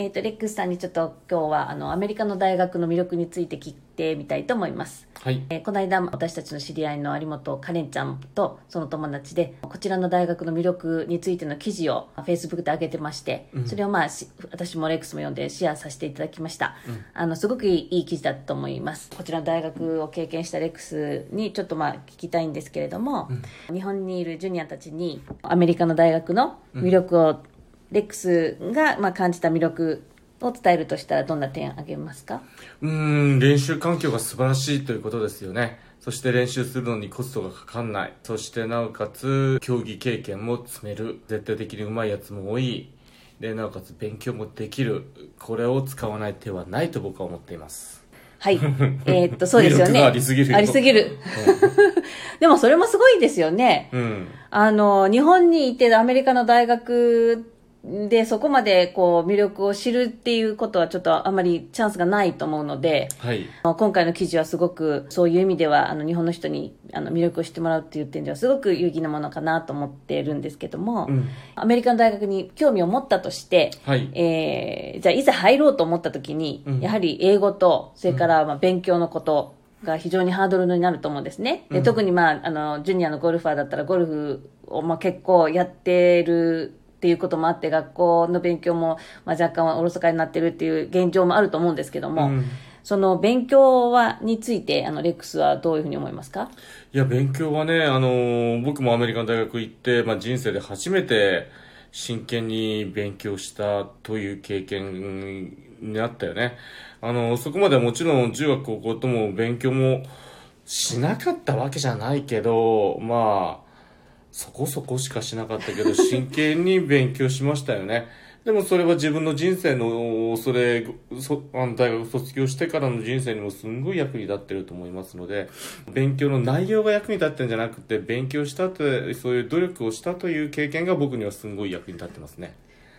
えっ、と、レックスさんにちょっと今日は、あの、アメリカの大学の魅力について聞いてみたいと思います。はい。えーこの間、私たちの知り合いの有本カレンちゃんとその友達で、こちらの大学の魅力についての記事を Facebook で上げてまして、それをまあ、し私もレックスも読んでシェアさせていただきました。あの、すごくいいいい記事だと思います。こちらの大学を経験したレックスにちょっとまあ聞きたいんですけれども、日本にいるジュニアたちにアメリカの大学の魅力を、レックスがまあ感じた魅力を伝えるとしたらどんな点あげますか？うーん、練習環境が素晴らしいということですよね。そして練習するのにコストがかかんない。そしてなおかつ、競技経験も積める。絶対的に上手いやつも多い。で、なおかつ勉強もできる。これを使わない手はないと僕は思っています。はい。えーっと、そうですよね。魅力がありすぎるよありすぎる。でもそれもすごいですよね。うん。あの、日本にいてアメリカの大学でそこまでこう魅力を知るっていうことはちょっとあまりチャンスがないと思うので、はい。今回の記事はすごくそういう意味ではあの日本の人にあの魅力を知ってもらうっていう点ではすごく有意義なものかなと思ってるんですけども、うん。アメリカの大学に興味を持ったとして、はい。えーじゃあいざ入ろうと思った時に、うん。やはり英語とそれからまあ勉強のことが非常にハードルになると思うんですね、でうん。特に、まあ、あのジュニアのゴルファーだったらゴルフをまあ結構やってるっていうこともあって学校の勉強もまあ若干はおろそかになってるっていう現状もあると思うんですけども、うんその勉強はについてあのレックスはどういうふうに思いますか？いや、勉強はね、あのー僕もアメリカの大学行って、まあ、人生で初めて真剣に勉強したという経験になったよね。あのそこまではもちろん中学高校とも勉強もしなかったわけじゃないけど、まあ、そこそこしかしなかったけど、真剣に勉強しましたよね。でもそれは自分の人生の、それ、そあの大学卒業してからの人生にもすんごい役に立ってると思いますので、勉強の内容が役に立ってるんじゃなくて、勉強したって、そういう努力をしたという経験が僕にはすんごい役に立ってますね。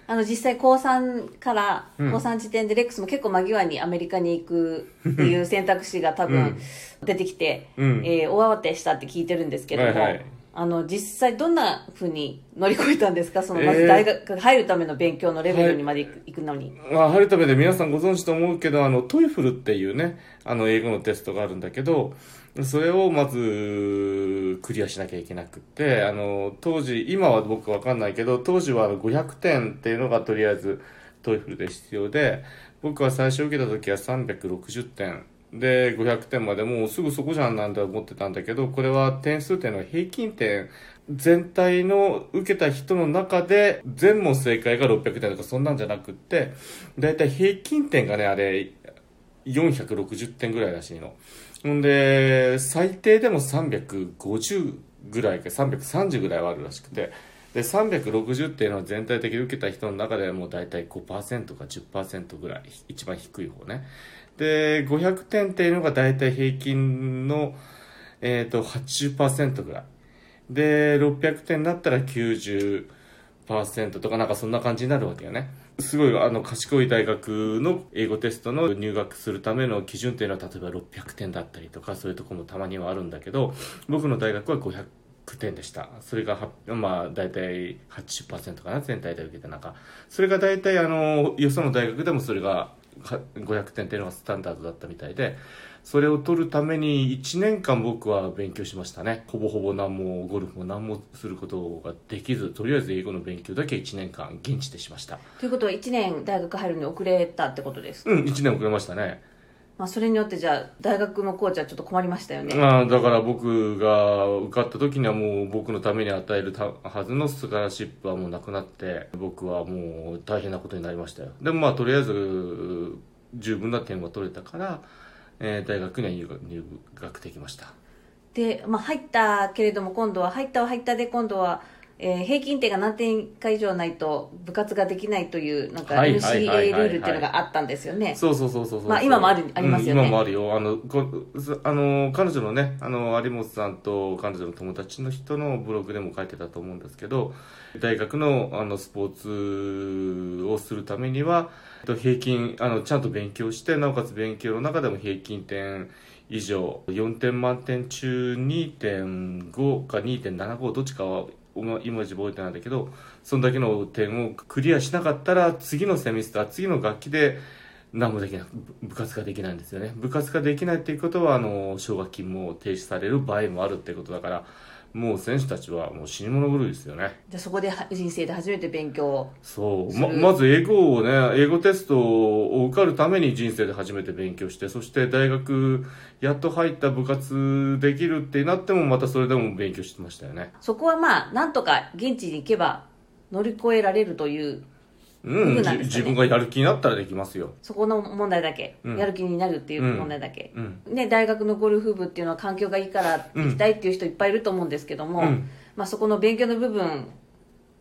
あの実際高3から、うん高3時点でレックスも結構間際にアメリカに行くっていう選択肢が多分うん出てきて、うんえー大慌てしたって聞いてるんですけども、はいはいあの実際どんなふうに乗り越えたんですか？そのえー。まず大学入るための勉強のレベルにまで行く,、のに。まあ、入るためで皆さんご存知と思うけど、あの、 TOEFL っていうね、あの、英語のテストがあるんだけど、それをまず、クリアしなきゃいけなくって、あの、当時、今は僕わかんないけど、当時はあの500点っていうのがとりあえず TOEFL で必要で、僕は最初受けた時は360点。で、500点までもうすぐそこじゃんなんて思ってたんだけど、これは点数っていうのは平均点、全体の受けた人の中で全問正解が600点とかそんなんじゃなくって、だいたい平均点がね、あれ、460点ぐらいらしいの。んで、最低でも350ぐらいか330ぐらいはあるらしくて、で、360っていうのは全体的に受けた人の中でもう大体5%か10%ぐらい、一番低い方ね。で、500点っていうのが大体平均の、えっ、と、80%ぐらい。で、600点だったら90%とかなんかそんな感じになるわけよね。すごい、あの、賢い大学の英語テストの入学するための基準っていうのは、例えば600点だったりとか、そういうとこもたまにはあるんだけど、僕の大学は500点でした。それが、まあ、大体80%かな、全体で受けた中。それが大体、あの、よその大学でもそれが500点っていうのがスタンダードだったみたいで、それを取るために1年間僕は勉強しましたね。ほぼほぼ何もゴルフも何もすることができず、とりあえず英語の勉強だけ1年間現地でしました。ということは1年大学入るのに遅れたってことですか、うん、1年遅れましたね。まあ、それによってじゃあ大学のコーチはちょっと困りましたよね、まあ、だから僕が受かった時にはもう僕のために与えるたはずのスカラシップはもうなくなって、僕はもう大変なことになりましたよ。でもまあ、とりあえず十分な点は取れたから、えー大学には入学入学できました。で、まあ、入ったけれども今度は入ったは入ったで今度は、えー平均点が何点か以上ないと部活ができないというなんかはい NCA ルールっていうのがあったんですよね、そうそうそうそうそう。まあ今もあるありますよねうん今もあるよ。あの、こすあの、彼女のね、あの、有本さんと彼女の友達の人のブログでも書いてたと思うんですけど、大学のあのスポーツをするためには、えっと平均、あの、ちゃんと勉強して、なおかつ勉強の中でも平均点以上、4点満点中2.5か2.75どっちかを今自覚えてないんだけどそんだけの点をクリアしなかったら次のセミスター次の楽器で何もできない部活ができないんですよね。部活ができないっていうことはあの奨学金も停止される場合もあるってことだからもう選手たちはもう死に物狂いですよね。じゃあそこでは人生で初めて勉強そう。ままず英語をね英語テストを受かるために人生で初めて勉強してそして大学やっと入った部活できるってなってもまたそれでも勉強してましたよね。そこはまあなんとか現地に行けば乗り越えられるといううん、ね。じ自分がやる気になったらできますよ。そこの問題だけ、うん。やる気になるっていう問題だけ、うん。ね、大学のゴルフ部っていうのは環境がいいから行きたいっていう人いっぱいいると思うんですけども、うん。まあ、そこの勉強の部分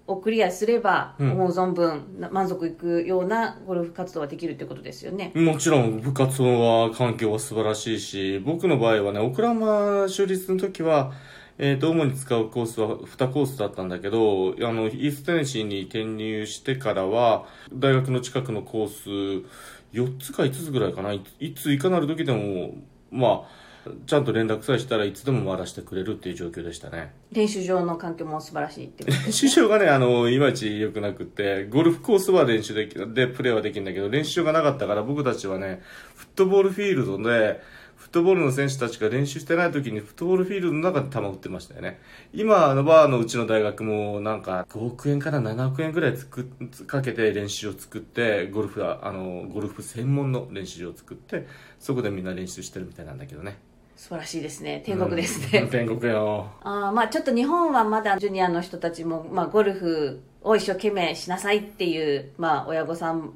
をクリアすれば、うん。思う存分な満足いくようなゴルフ活動ができるということですよね。もちろん部活は環境は素晴らしいし僕の場合はねオクラマ州立の時はえー、と主に使うコースは2コースだったんだけどあのイーストテネシーに転入してからは大学の近くのコース4つか5つぐらいかな。いいついかなる時でもまあちゃんと連絡さえしたらいつでも回らせてくれるっていう状況でしたね。練習場の環境も素晴らしいってこと練習場がねあのいまいち良くなくってゴルフコースは練習できでプレーはできるんだけど練習場がなかったから僕たちはねフットボールフィールドでフットボールの選手たちが練習してない時にフットボールフィールドの中で球を打ってましたよね。今のはあのうちの大学もなんか5億円から7億円ぐらいつくかけて練習を作ってゴルフはあのゴルフ専門の練習場を作ってそこでみんな練習してるみたいなんだけどね。素晴らしいですね。天国ですね、うん。天国よ。あーまあちょっと日本はまだジュニアの人たちも、まあ、ゴルフを一生懸命しなさいっていう、まあ、親御さん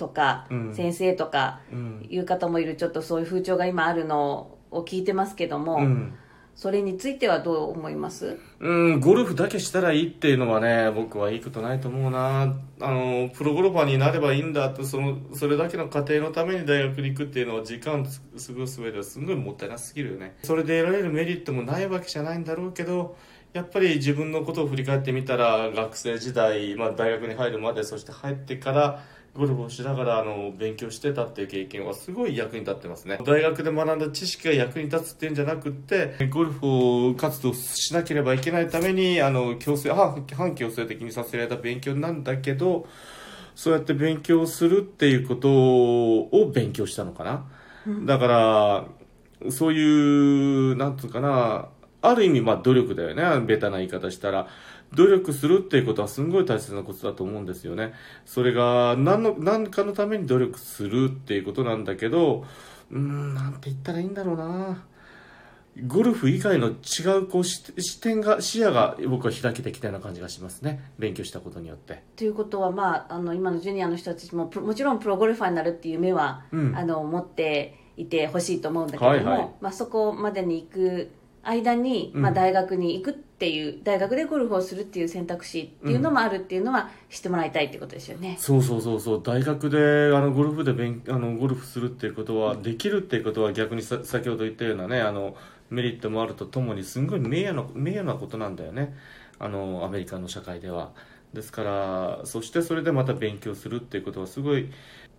とかうん先生とかうんいう方もいるちょっとそういう風潮が今あるのを聞いてますけども、うんそれについてはどう思います？うん、ゴルフだけしたらいいっていうのはね、僕はいいことないと思うな。あの、プロゴルファーになればいいんだと、その、それだけの過程のために大学に行くっていうのは時間過ごす上ではすごいもったいなすぎるよね。それで得られるメリットもないわけじゃないんだろうけど、やっぱり自分のことを振り返ってみたら、学生時代、まあ大学に入るまで、そして入ってから、ゴルフをしながらあの勉強してたっていう経験はすごい役に立ってますね。大学で学んだ知識が役に立つっていうんじゃなくってゴルフを活動しなければいけないためにあの強制反反強制的にさせられた勉強なんだけどそうやって勉強するっていうことを勉強したのかな、だからそういうなんつうかなある意味まあ努力だよね。ベタな言い方したら。努力するっていうことはすんごい大切なことだと思うんですよね。それが何の何かのために努力するっていうことなんだけどうーんなんて言ったらいいんだろうな。ゴルフ以外の違うこう視視点が視野が僕は開けてきたような感じがしますね。勉強したことによって。ということは、まあ、あの今のジュニアの人たちもプもちろんプロゴルファーになるっていう目は、うん。あの持っていてほしいと思うんだけども、はいはい。まあ、そこまでに行く間に、うん。まあ、大学に行くっていう大学でゴルフをするっていう選択肢っていうのもあるっていうのは知ってもらいたいってことですよね。そうそうそうそう。大学であのゴルフで勉あのゴルフするっていうことはできるっていうことは逆にさ先ほど言ったようなねあのメリットもあるとともにすんごい名誉な名誉なことなんだよね。あのアメリカの社会では。ですからそしてそれでまた勉強するっていうことはすごい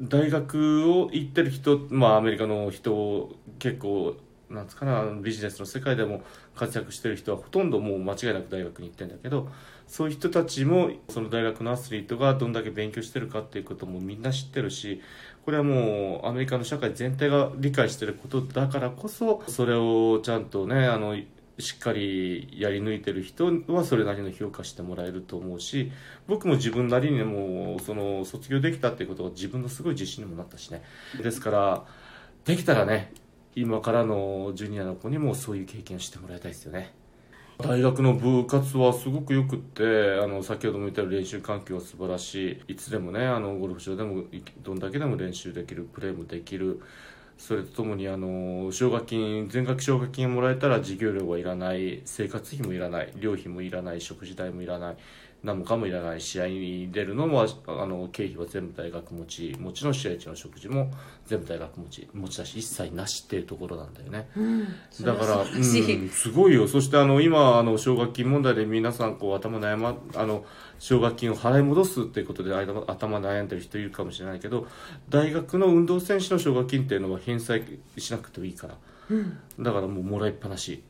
大学を行ってる人まあアメリカの人結構なんつかなビジネスの世界でも活躍してる人はほとんどもう間違いなく大学に行ってるんだけどそういう人たちもその大学のアスリートがどんだけ勉強してるかっていうこともみんな知ってるしこれはもうアメリカの社会全体が理解してることだからこそそれをちゃんとねあのしっかりやり抜いてる人はそれなりの評価してもらえると思うし僕も自分なりにもその卒業できたっていうことが自分のすごい自信にもなったしね。ですからできたらね今からのジュニアの子にもそういう経験をしてもらいたいですよね。大学の部活はすごくよくってあの先ほども言ったように練習環境は素晴らしい。いつでもねあのゴルフ場でもどんだけでも練習できるプレーもできる。それとともにあの奨学金全額奨学金もらえたら授業料はいらない。生活費もいらない。寮費もいらない。食事代もいらない。何もかもいらない試合に出るのもあの経費は全部大学持ちもちろん試合中の食事も全部大学持ち持ち出し一切なしっていうところなんだよね。それはだから、うん、すごいよ。そしてあの今あの奨学金問題で皆さんこう頭悩まあの奨学金を払い戻すっていうことで頭頭悩んでる人いるかもしれないけど大学の運動選手の奨学金っていうのは返済しなくてもいいから。だからもうもらいっぱなし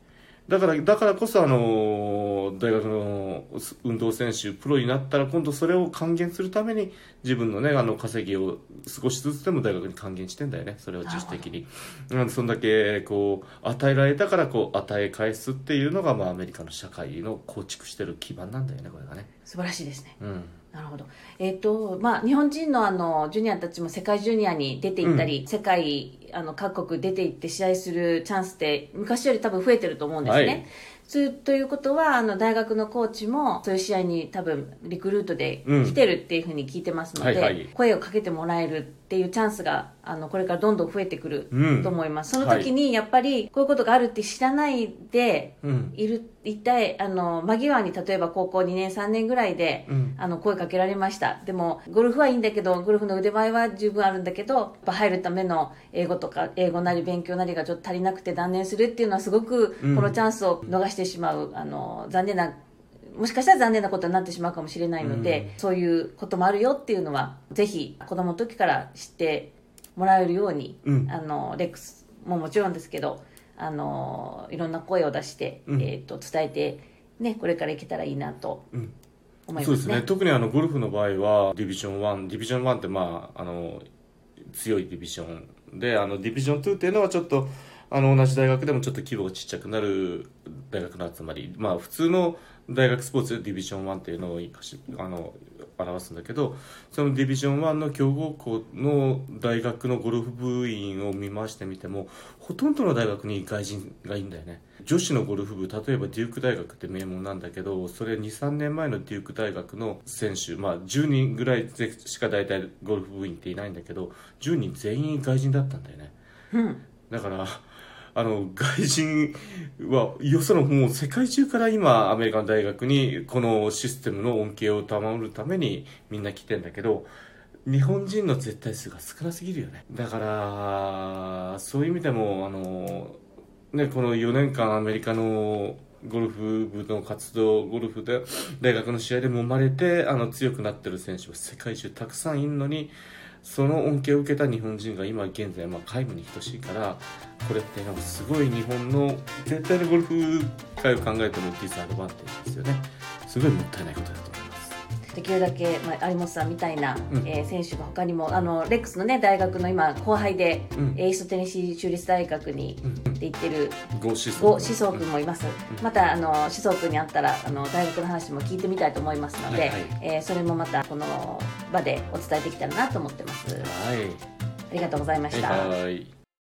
だから、だからこそ、あの、大学の運動選手、プロになったら、今度それを還元するために、自分のね、あの、稼ぎを少しずつでも大学に還元してんだよね。それを自主的に。なんで、そんだけ、こう、与えられたから、こう、与え返すっていうのが、まあ、アメリカの社会の構築してる基盤なんだよね、これがね。素晴らしいですね。うん。なるほど。えっ、と、まあ、日本人のあの、ジュニアたちも世界ジュニアに出ていったり、世界、あの、各国出て行って試合するチャンスって、昔より多分増えてると思うんですね。はいつということは、あの、大学のコーチも、そういう試合に多分、リクルートで来てるっていうふうに聞いてますので、はいはい声をかけてもらえるっていうチャンスが、あの、これからどんどん増えてくるうんと思います。その時に、やっぱり、こういうことがあるって知らないで、うん。いる、一体、あの、間際に例えば高校2年3年ぐらいで、うんあの、声かけられました。でも、ゴルフはいいんだけど、ゴルフの腕前は十分あるんだけど、やっぱ入るための英語とか、英語なり勉強なりがちょっと足りなくて断念するっていうのはすごく、うんこのチャンスを逃してしまう、あの、残念な、もしかしたら残念なことになってしまうかもしれないので、そういうこともあるよっていうのは、ぜひ、子供の時から知ってもらえるように、うん。あの、レックスももちろんですけど、あの、いろんな声を出して、うん。えっ、と、伝えて、ね、これからいけたらいいなとうん。思いますね。そうですね。特にあのゴルフの場合はディビジョン1ディビジョン1ってまああの強いディビジョンであのディビジョン2っていうのはちょっとあの同じ大学でもちょっと規模がちっちゃくなる大学の集まり。まあ普通の大学スポーツでディビジョン1っていうのをあの表すんだけどそのディビジョン1の強豪校の大学のゴルフ部員を見回してみてもほとんどの大学に外人がいいんだよね。女子のゴルフ部例えばデューク大学って名門なんだけどそれ23年前のデューク大学の選手まあ10人ぐらいでしか大体ゴルフ部員っていないんだけど10人全員外人だったんだよね。うん。だからあの外人はよそのもう世界中から今アメリカの大学にこのシステムの恩恵を保るためにみんな来てんだけど日本人の絶対数が少なすぎるよね。だからそういう意味でもあのねこの4年間アメリカのゴルフ部の活動ゴルフで大学の試合で揉まれてあの強くなってる選手は世界中たくさんいるのにその恩恵を受けた日本人が今現在まあ皆無に等しいからこれってなんかすごい日本の全体のゴルフ界を考えてもディスアドバンテージですよね。すごいもったいないことだと。できるだけ、まあ、有本さんみたいな、うん。えー選手が他にもあのレックスのね大学の今後輩で、うん。エイストテネシー州立大学にうん。ってるゴー思想呉思想君もいます、またあの思想君に会ったらあの大学の話も聞いてみたいと思いますので、はいはい。えーそれもまたこの場でお伝えできたらなと思ってます、はい。ありがとうございました、はいはい